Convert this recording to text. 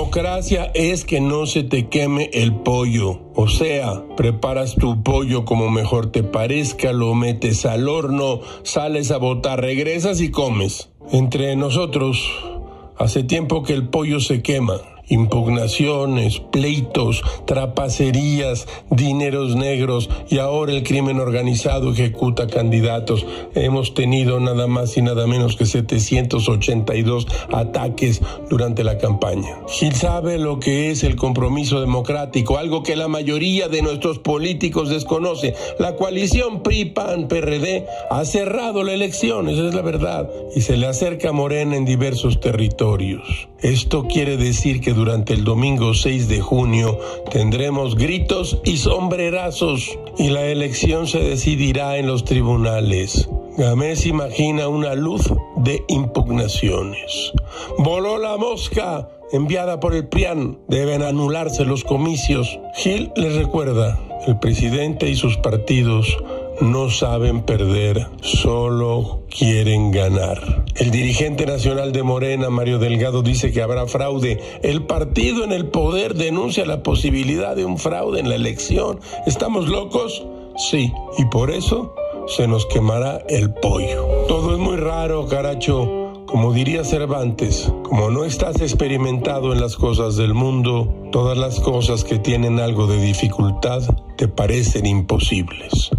democracia es que no se te queme el pollo. O sea, preparas tu pollo como mejor te parezca, lo metes al horno, sales a botar, regresas y comes. Entre nosotros, hace tiempo que el pollo se quema impugnaciones, pleitos, trapacerías, dineros negros y ahora el crimen organizado ejecuta candidatos. Hemos tenido nada más y nada menos que 782 ataques durante la campaña. Gil sabe lo que es el compromiso democrático, algo que la mayoría de nuestros políticos desconoce. La coalición PRI-PAN-PRD ha cerrado la elección, esa es la verdad, y se le acerca a Morena en diversos territorios. Esto quiere decir que durante el domingo 6 de junio tendremos gritos y sombrerazos y la elección se decidirá en los tribunales. Gamés imagina una luz de impugnaciones. Voló la mosca enviada por el PRIAN. Deben anularse los comicios. Gil les recuerda, el presidente y sus partidos no saben perder, solo quieren ganar. El dirigente nacional de Morena, Mario Delgado, dice que habrá fraude. El partido en el poder denuncia la posibilidad de un fraude en la elección. ¿Estamos locos? Sí, y por eso se nos quemará el pollo. Todo es muy raro, caracho. Como diría Cervantes, como no estás experimentado en las cosas del mundo, todas las cosas que tienen algo de dificultad te parecen imposibles.